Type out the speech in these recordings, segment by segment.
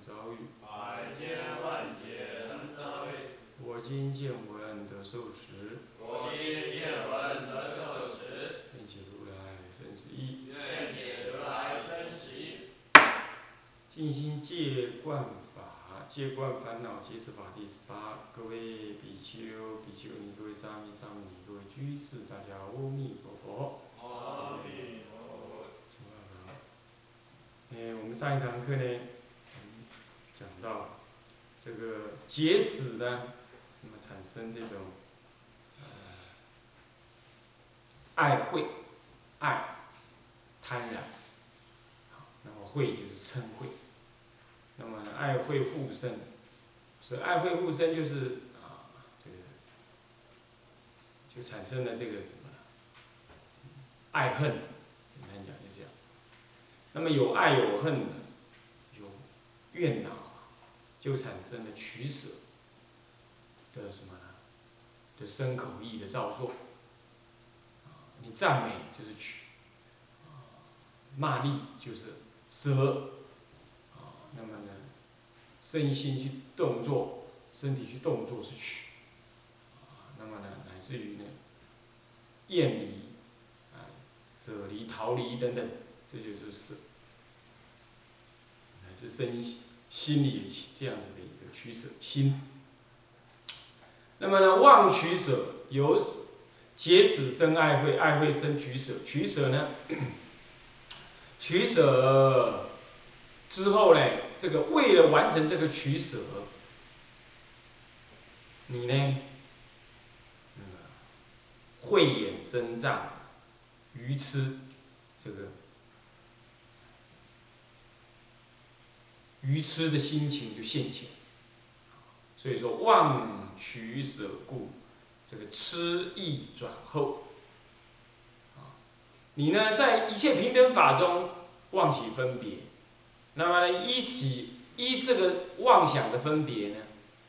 遭遇。百千万劫难遭遇。我今见闻得受持，我今见闻得受持，愿解如来真实义。愿解如来真实义。静心戒观法，戒观烦恼皆是法第十八。各位比丘、比丘尼，各位沙弥、沙弥尼，各位居士，大家阿弥陀佛。阿弥陀佛。请放上。诶，我们上一堂课呢，嗯讲到这个结使呢，那么产生这种呃爱慧、爱贪婪，那么慧就是嗔会。那么呢，爱会互生，所以爱会互生就是啊，这个就产生了这个什么爱恨，简单讲就这样。那么有爱有恨，有怨恼，就产生了取舍的什么呢？的身口意的造作。啊，你赞美就是取，啊，骂力就是舍。啊，那么呢，身心去动作，身体去动作是取。啊，那么呢，乃至于呢，厌离，啊，舍离、逃离等等，这就是舍。乃至身心心里也起这样子的一个取舍心。那么呢，忘取舍由结使生爱慧，爱慧生取舍，取舍呢，取舍之后呢，这个为了完成这个取舍，你呢，慧眼生障，愚痴，这个愚痴的心情就现前。所以说，忘取舍故，这个痴意转后。啊，你呢，在一切平等法中妄起分别，那么呢，依起依这个妄想的分别呢，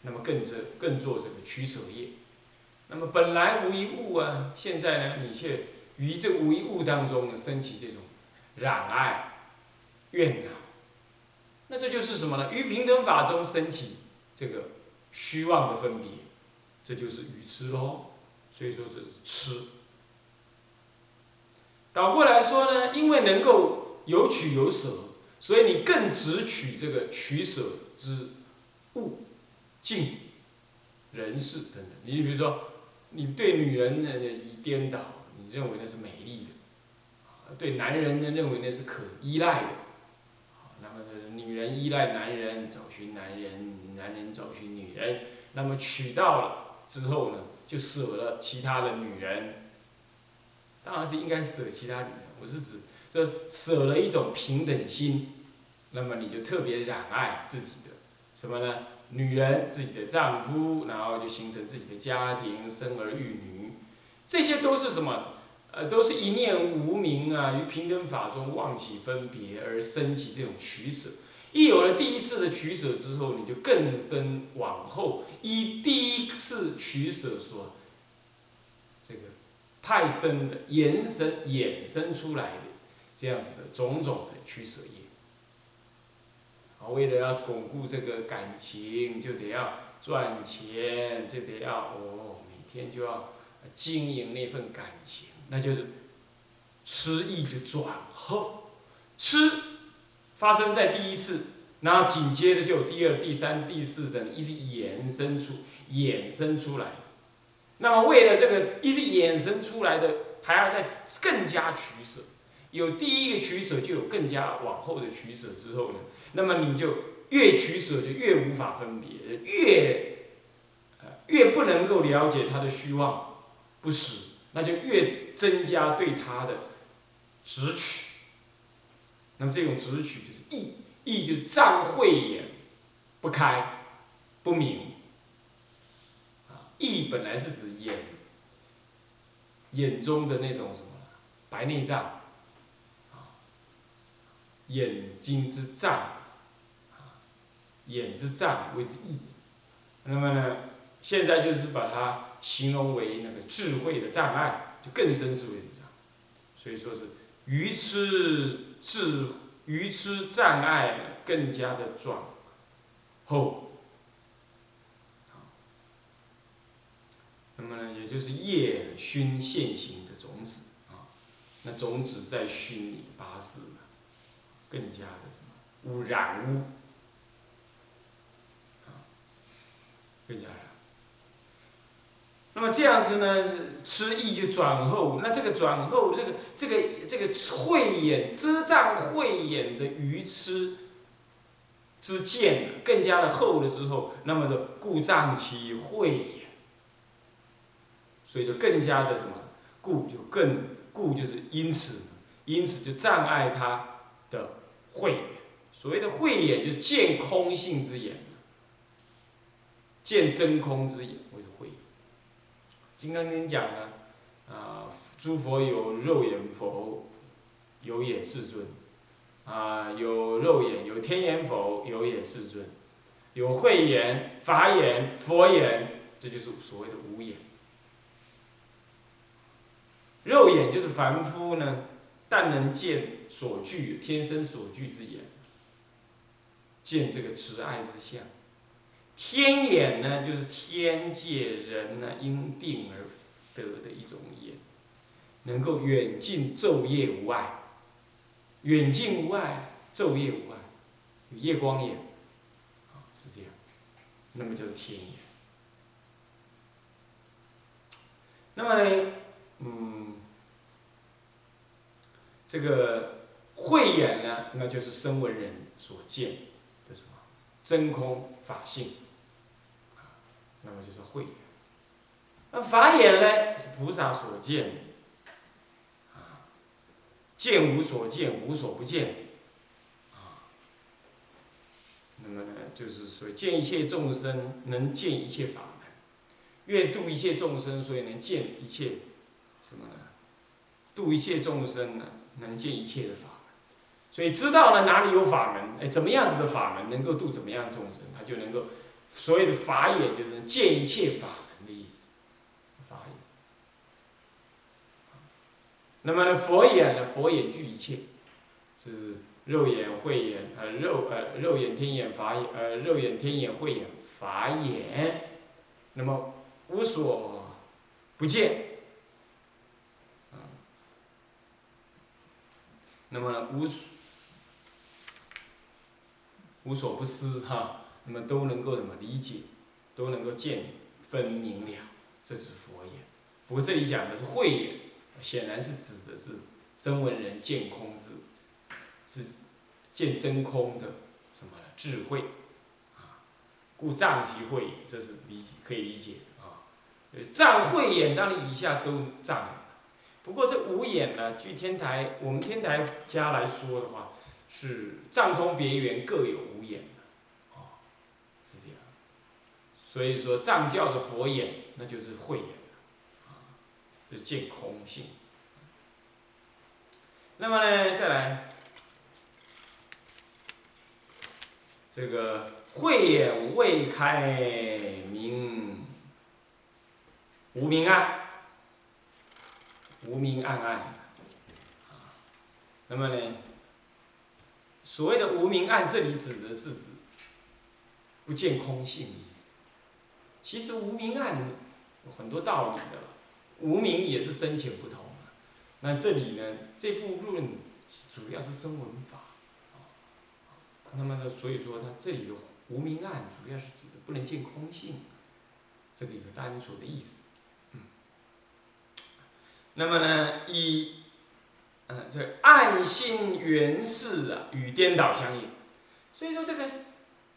那么更这更做这个取舍业。那么本来无一物啊，现在呢，你却于这无一物当中呢升起这种染爱、怨恼。那这就是什么呢？于平等法中升起这个。虚妄的分别，这就是愚痴喽。所以说这是痴。倒过来说呢，因为能够有取有舍，所以你更只取这个取舍之物、境、人事等等。你比如说，你对女人呢一颠倒，你认为那是美丽的；对男人呢认为那是可依赖的。人依赖男人，找寻男人。男人找寻女人，那么娶到了之后呢，就舍了其他的女人。当然是应该舍其他女人，我是指这舍了一种平等心，那么你就特别染爱自己的什么呢？女人，自己的丈夫，然后就形成自己的家庭，生儿育女，这些都是什么？呃，都是一念无明啊，于平等法中忘起分别而生起这种取舍。一有了第一次的取舍之后，你就更深往后依第一次取舍所这个派生的延伸衍生出来的这样子的种种的取舍业。啊，为了要巩固这个感情，就得要赚钱，就得要哦，每天就要经营那份感情，那就是吃意就转后吃。发生在第一次，然后紧接着就有第二、第三、第四等一直衍生出、衍生出来。那么为了这个一直衍生出来的，还要再更加取舍。有第一个取舍，就有更加往后的取舍之后呢，那么你就越取舍就越无法分别，越越不能够了解他的虚妄不实，那就越增加对他的执取。那么这种直取就是意，意就是障慧眼不开，不明。啊，翳本来是指眼，眼中的那种什么白内障，啊，眼睛之障，啊，眼之障谓之翳。那么呢，现在就是把它形容为那个智慧的障碍，就更深智慧的障，所以说是愚痴智愚痴障碍更加的壮厚。那么呢，也就是业熏现行的种子啊，那种子在熏你的八识，更加的什么污染污，啊，更加。那么这样子呢，吃意就转厚，那这个转厚，这个这个这个慧眼遮障慧眼的愚痴之见更加的厚了之后，那么的故障其慧眼。所以就更加的什么，故就更故就是因此，因此就障碍他的慧眼。所谓的慧眼，就见空性之眼，见真空之眼，为什么。金刚经讲呢，啊，诸佛有肉眼否？有眼世尊。啊，有肉眼，有天眼否？有眼世尊。有慧眼、法眼、佛眼，这就是所谓的无眼。肉眼就是凡夫呢，但能见所具天生所具之眼，见这个执爱之相。天眼呢，就是天界人呢因定而得的一种眼，能够远近昼夜无碍，远近无碍，昼夜无碍，有夜光眼，啊，是这样，那么就是天眼。那么呢，嗯。这个慧眼呢，那就是声闻人所见的什么真空法性，那么就是慧眼。那法眼呢，是菩萨所见，啊，见无所见，无所不见，啊，那么呢，就是说见一切众生，能见一切法门，愿度一切众生，所以能见一切什么呢？度一切众生呢？能见一切的法门，所以知道了哪里有法门，哎，怎么样子的法门能够度怎么样的众生，他就能够所谓的法眼就是见一切法门的意思，法眼。那么呢，佛眼呢，佛眼具一切，就是肉眼、慧眼，呃，肉呃肉眼、天眼、法眼，呃肉眼、天眼、慧眼、法眼，那么无所不见。啊那么呢无所无所不思哈，那么都能够怎么理解，都能够见分明了，这就是佛眼。不过这里讲的是慧眼，显然是指的是声闻人见空之，是见真空的什么智慧啊？故障即慧眼，这是理可以理解啊。障慧眼当然以下都障。不过这五眼呢，据天台我们天台家来说的话，是藏通别圆各有五眼，是这样。所以说藏教的佛眼那就是慧眼，啊，就是见空性。那么呢，再来这个慧眼未开明无明暗。无明暗暗，啊，那么呢？所谓的无明暗，这里指的是不见空性的意思。其实无明暗有很多道理的，无明也是深浅不同。那这里呢，这部论主要是声闻法，那么呢，所以说它这里的无明暗主要是指的不能见空性，这个一个单纯的意思。那么呢，以，嗯，这暗心原是啊，与颠倒相应。所以说这个，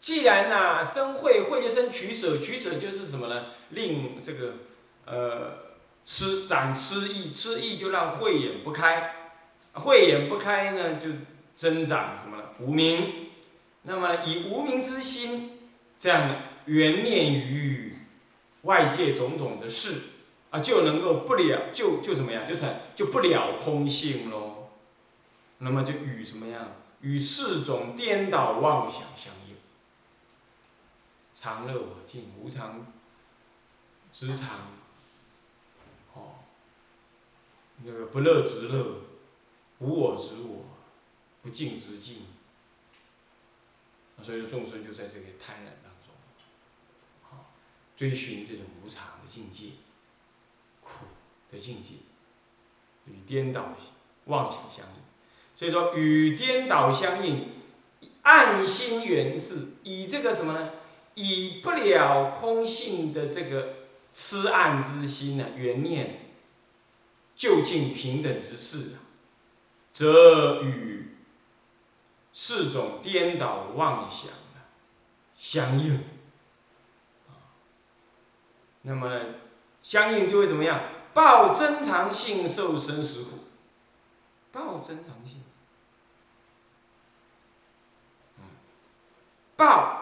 既然呐，生慧，慧就生取舍，取舍就是什么呢？令这个，呃，吃长吃意，吃意就让慧眼不开，慧眼不开呢，就增长什么呢？无名。那么以无名之心，这样缘念于外界种种的事，啊，就能够不了，就就怎么样，就成就不了空性喽。那么就与什么样？与四种颠倒妄想相应。常乐我净，无常执常，哦，那个不乐执乐，无我执我，不净执净。所以说众生就在这个贪婪当中，好，追寻这种无常的境界，苦的境界，与颠倒妄想相应。所以说与颠倒相应，暗心缘是以这个什么呢？以不了空性的这个痴暗之心呢，缘念，就近平等之事啊，则与四种颠倒妄想啊相应那么呢，相应就会怎么样？报真常性，受生死苦。报真常性，报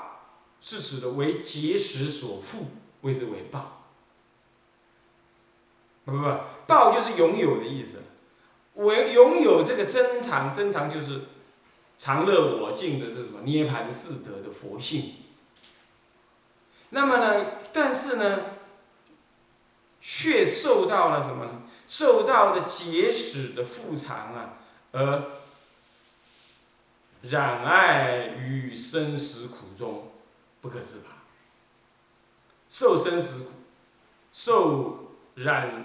是指的为结识所缚，谓之为报。不不不，报就是拥有的意思。我拥有这个真常，真常就是常乐我净的这什么涅盘四德的佛性。那么呢，但是呢，却受到了什么呢？受到了结使的复常啊，而染爱于生死苦中不可自拔。受生死苦，受染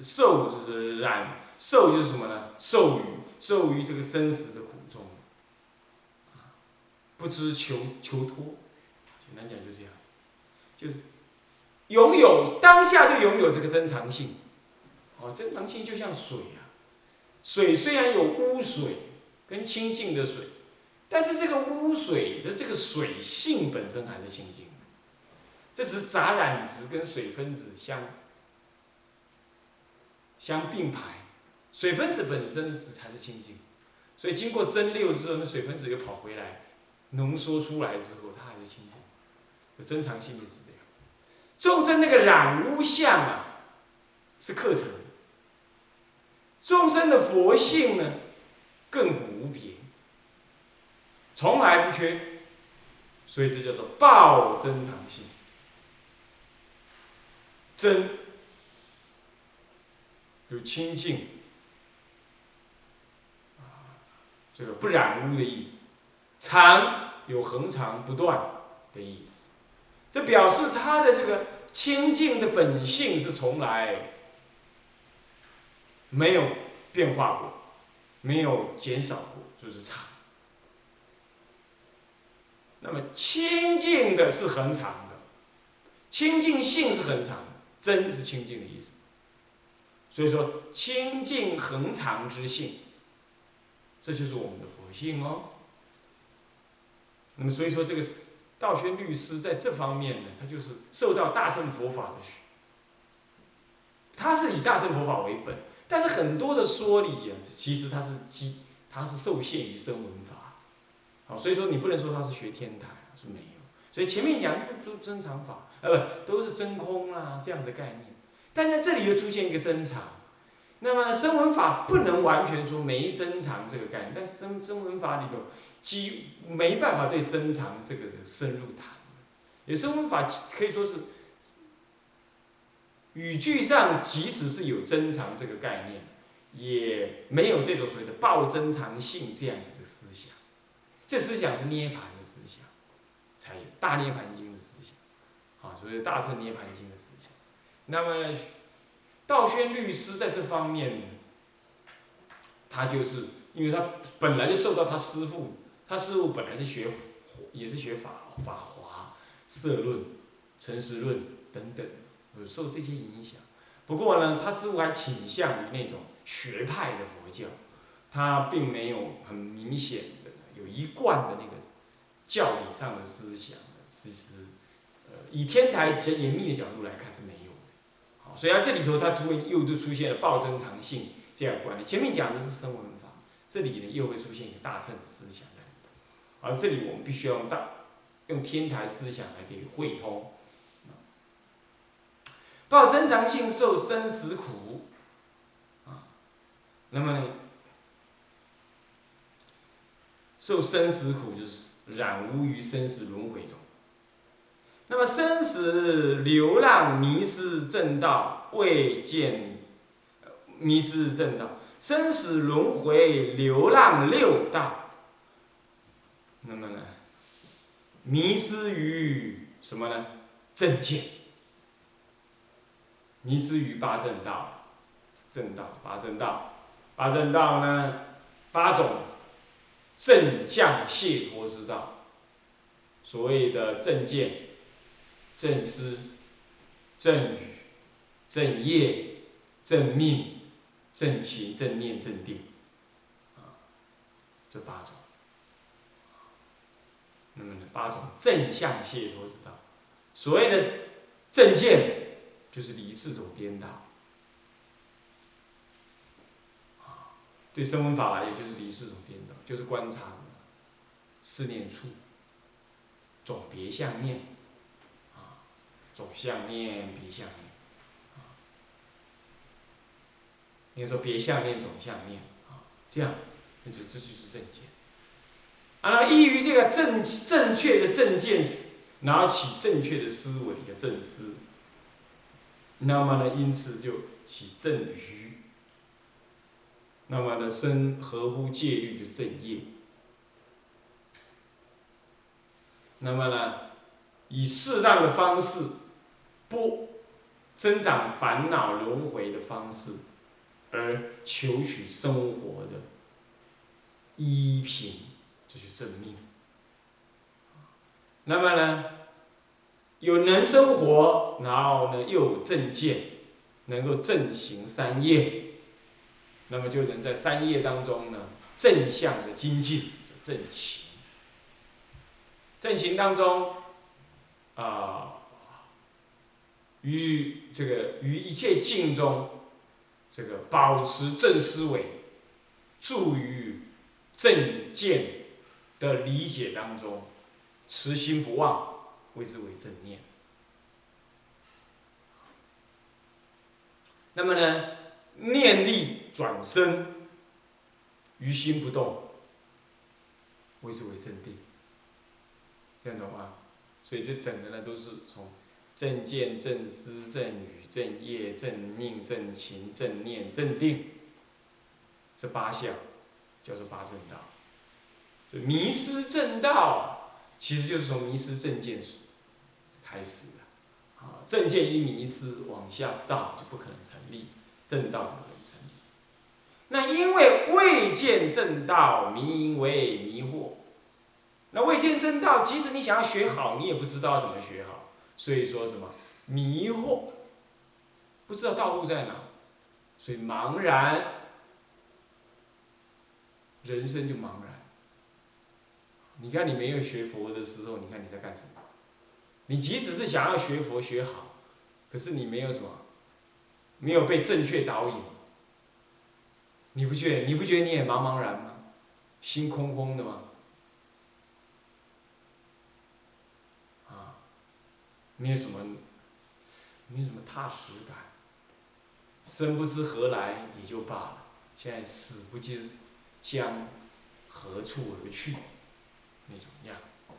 受就是染受就是什么呢？受于受于这个生死的苦中，不知求求脱。简单讲就这样，就拥有当下就拥有这个真常性。哦，真常性就像水啊，水虽然有污水跟清净的水，但是这个污水的这个水性本身还是清净的，这是杂染质跟水分子相相并排，水分子本身是才是清净，所以经过蒸馏之后，那水分子又跑回来，浓缩出来之后，它还是清净，这真常性也是这样。众生那个染污相啊，是课程。众生的佛性呢，亘古无别，从来不缺，所以这叫做报真常性。真有清净，这个不染污的意思；常有恒常不断的意思。这表示他的这个清净的本性是从来。没有变化过，没有减少过，就是常。那么清净的是恒常的，清净性是恒常的，真是清净的意思。所以说清净恒常之性，这就是我们的佛性哦。那么所以说这个道宣律师在这方面呢，他就是受到大乘佛法的许，他是以大乘佛法为本。但是很多的说理啊，其实它是基，它是受限于声闻法，所以说你不能说他是学天台是没有。所以前面讲都真常法，呃不，都是真空啊这样的概念。但在这里又出现一个真常，那么声闻法不能完全说没真常这个概念，但是声声闻法里头，几没办法对真常这个深入谈。有声闻法可以说是。语句上，即使是有真常这个概念，也没有这种所谓的报真常性这样子的思想。这思想是涅盘的思想，才有大涅盘经的思想，啊，所谓大圣涅盘经的思想。那么，道宣律师在这方面，他就是因为他本来就受到他师父，他师父本来是学，也是学法法华、色论、诚实论等等。有受这些影响，不过呢，他似乎还倾向于那种学派的佛教，他并没有很明显有一贯的那个教理上的思想。其实，呃，以天台比较严密的角度来看是没有的。好，所以他这里头它突然又就出现了报真常性这样观念。前面讲的是声闻法，这里呢又会出现一个大乘的思想在里头。而这里我们必须要用大用天台思想来给汇通。报真常性，受生死苦。啊，那么呢，受生死苦就是染污于生死轮回中。那么生死流浪迷失正道，未见迷失正道，生死轮回流浪六道。那么呢，迷失于什么呢？正见。迷失于八正道，正道八正道，八正道呢，八种正向解脱之道，所谓的正见、正思、正语、正业、正命、正情、正念、正定，啊，这八种，那么呢，八种正向解脱之道，所谓的正见。就是离四种颠倒，对声闻法来也就是离四种颠倒，就是观察什么，四念处，总别相念，啊，总相念别相念，啊，应该说别相念总相念，啊，这样，那就这就是正见，啊，依于这个正正确的正见，然后起正确的思维叫正思。那么呢，因此就起正余。那么呢，生合乎戒律就正业。那么呢，以适当的方式，不增长烦恼轮回的方式，而求取生活的依凭，这就是正命。那么呢？有能生活，然后呢又有正见，能够正行三业，那么就能在三业当中呢正向的精进，正行。正行当中，啊，于这个于一切境中，这个保持正思维，助于正见的理解当中，持心不忘。谓之为正念。那么呢，念力转身，于心不动，谓之为正定。听懂吗？所以这整个呢都是从正见、正思、正语、正业、正命、正情、正念、正定这八项，叫做八正道。所以迷失正道，其实就是从迷失正见开始的，啊，正见一迷失，往下道就不可能成立，正道不可能成立。那因为未见正道，名为迷惑。那未见正道，即使你想要学好，你也不知道怎么学好。所以说什么迷惑，不知道道路在哪，所以茫然，人生就茫然。你看你没有学佛的时候，你看你在干什么？你即使是想要学佛学好，可是你没有什么，没有被正确导引，你不觉你不觉你也茫茫然吗？心空空的吗？啊，没有什么，没有什么踏实感。生不知何来也就罢了，现在死不知将何处而去，那种样子，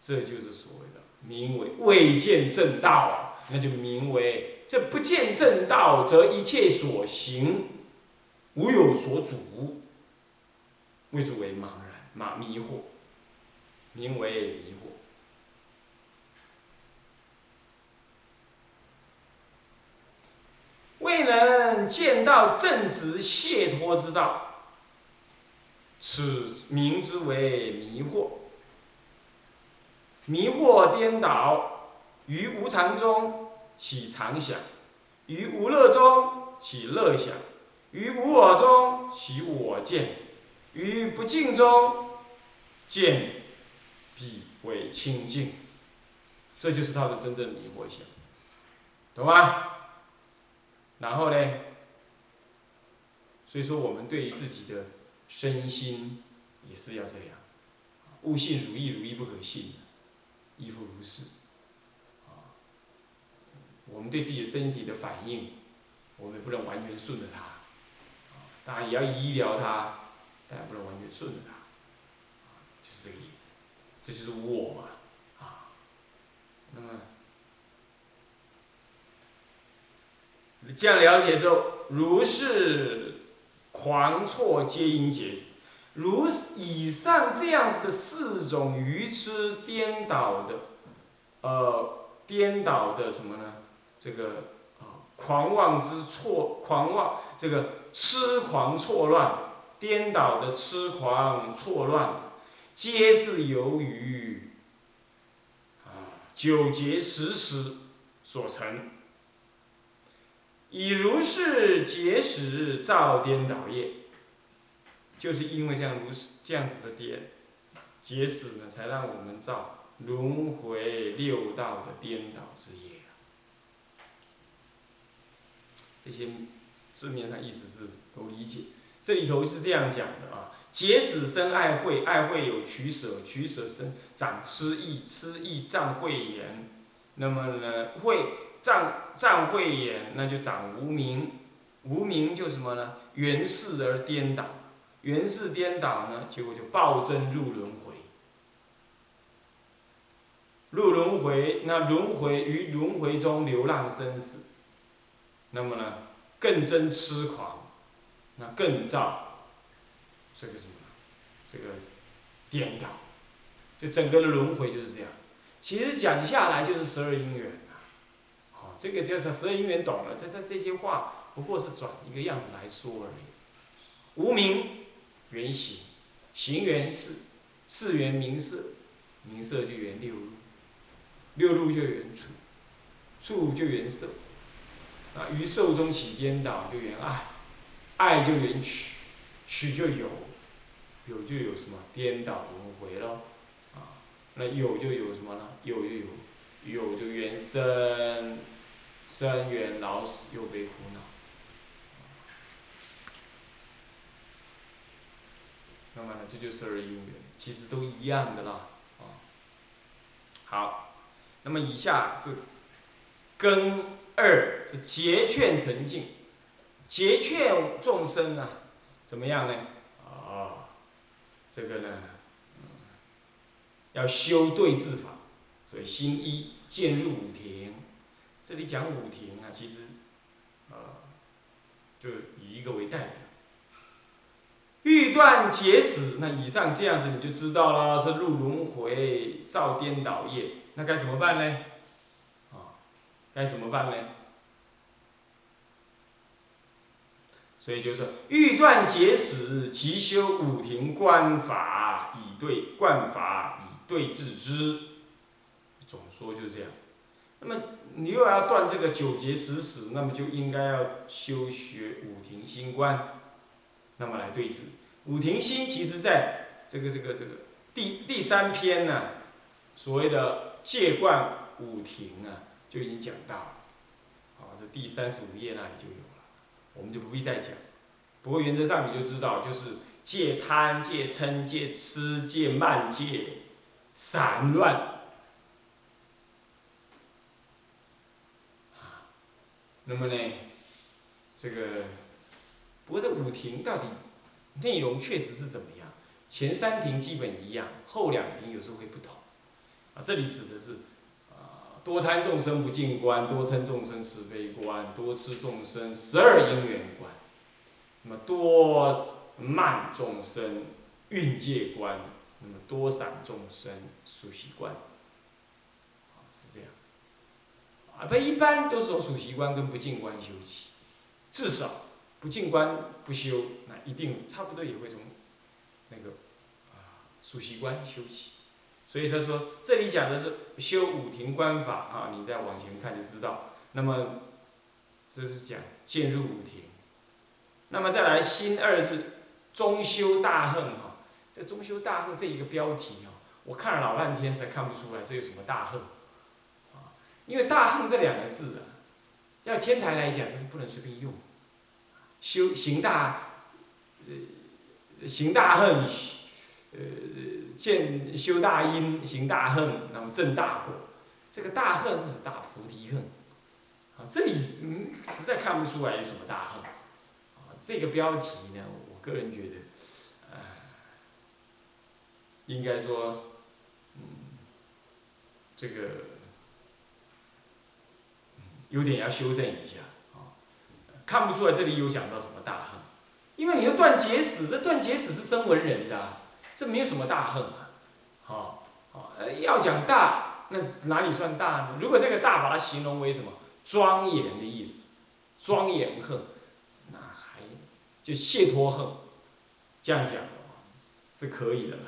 这就是所谓的。名为未见正道，那就名为这不见正道，则一切所行无有所主，谓之为茫然、马迷惑，名为迷惑。未能见到正直解脱之道，此名之为迷惑。迷惑颠倒，于无常中起常想，于无乐中起乐想，于无我中起我见，于不净中见必为清净。这就是他的真正迷惑相，懂吗？然后呢？所以说，我们对于自己的身心也是要这样，悟性如意，如意不可信。亦复如是。我们对自己身体的反应，我们不能完全顺着它，啊，当然也要医疗它，但也不能完全顺着它，就是这个意思，这就是我嘛，啊，那么这样了解之后，如是狂错皆因解死。如以上这样子的四种愚痴颠倒的，呃，颠倒的什么呢？这个啊，狂妄之错，狂妄这个痴狂错乱，颠倒的痴狂错乱，皆是由于啊九劫时时所成。以如是劫时造颠倒业。就是因为这样如这样子的颠结使呢，才让我们造轮回六道的颠倒之业。这些字面上意思是都理解，这里头是这样讲的啊：结死生爱慧，爱慧有取舍，取舍生长痴意，痴意障慧眼。那么呢，慧障障慧眼，那就长无名，无名就什么呢？缘事而颠倒。缘事颠倒呢，结果就暴增入轮回。入轮回，那轮回于轮回中流浪生死，那么呢，更增痴狂，那更造这个什么？这个颠倒，就整个的轮回就是这样。其实讲下来就是十二因缘啊，好，这个就是十二因缘懂了，这这这些话不过是转一个样子来说而已。无名。缘行，行缘事，事缘名色，名色就缘六路，六路就缘处，处就缘受，啊，于寿终起颠倒就缘爱，爱就缘取，取就有，有就有什么颠倒轮回喽，啊，那有就有什么呢？有就有，有就缘生，生缘老死又悲苦恼。那么呢，这就是二因缘，其实都一样的啦，啊。好，那么以下是根二是结劝成净，结劝众生啊，怎么样呢？啊，这个呢，要修对治法，所以心一渐入五庭，这里讲五庭啊，其实，啊，就以一个为代表。欲断结死，那以上这样子你就知道了，是入轮回造颠倒业，那该怎么办呢？该怎么办呢？所以就是欲断结死，即修五庭观法以对观法以对治之。总说就是这样。那么你又要断这个九劫十死，那么就应该要修学五庭心观。那么来对治，五庭心其实在这个这个这个第第三篇呢，所谓的戒观五庭啊，就已经讲到了，啊，这第三十五页那里就有了，我们就不必再讲。不过原则上你就知道，就是戒贪、戒嗔、戒痴、戒慢、戒散乱，啊那么呢，这个。不过这五庭到底内容确实是怎么样？前三庭基本一样，后两庭有时候会不同。啊，这里指的是，多贪众生不净观，多嗔众生慈悲观，多痴众生十二因缘观，那么多慢众生运界观，那么多散众生数习观，是这样。啊，不一般都是从属习观跟不净观修起，至少。不进观不修，那一定差不多也会从那个啊属习观修起。所以他说这里讲的是修五庭观法啊，你再往前看就知道。那么这是讲渐入五庭。那么再来心二是中修大恨哈，这中修大恨这一个标题啊，我看了老半天才看不出来这有什么大恨啊，因为大恨这两个字啊，要天台来讲这是不能随便用。修行大，呃，行大恨，呃，见修大因，行大恨，那么正大果。这个大恨是指大菩提恨。啊，这里嗯实在看不出来有什么大恨。啊，这个标题呢，我个人觉得，呃，应该说，嗯，这个，有点要修正一下。啊，看不出来这里有讲到什么大恨，因为你要断结死，这断结死是生文人的，这没有什么大恨啊。好，好，要讲大，那哪里算大呢？如果这个大把它形容为什么？庄严的意思，庄严恨，那还就解脱恨，这样讲是可以的了。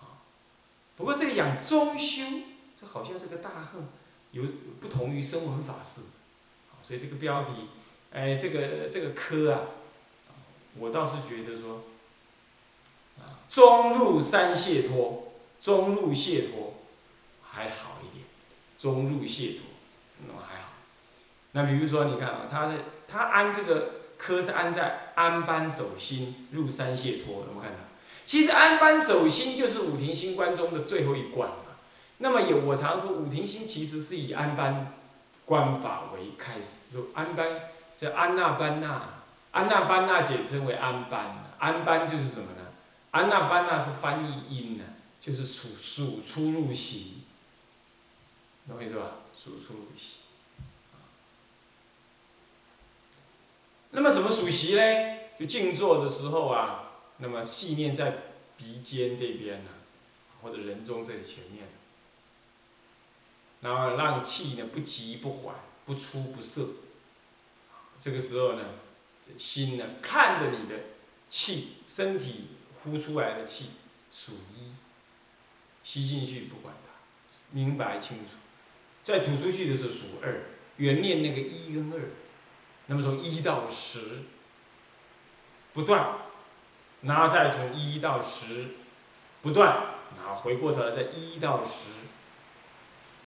啊，不过这里讲中修，这好像这个大恨有不同于声闻法师，所以这个标题，哎，这个这个科啊，我倒是觉得说，中入三解脱，中入解脱还好一点，中入解脱。那么还好，那比如说你看啊，他的他安这个科是安在安般守心入三解脱，有没有看到？其实安般守心就是五庭心观中的最后一关嘛。那么有我常说五庭心其实是以安般观法为开始，就安般叫安那班那，安那班那简称为安般，安般就是什么呢？安那班那是翻译音呢，就是数数出入息，懂我意思吧？数出入息，那么怎么数息呢？就静坐的时候啊，那么细念在鼻尖这边呢，或者人中在前面，然后让气呢不急不缓，不出不涩。这个时候呢，心呢看着你的气，身体呼出来的气数一，吸进去不管它，明白清楚。再吐出去的时候数二，原念那个一跟二，那么从一到十不断，然后再从一到十不断，然后回过头来再一到十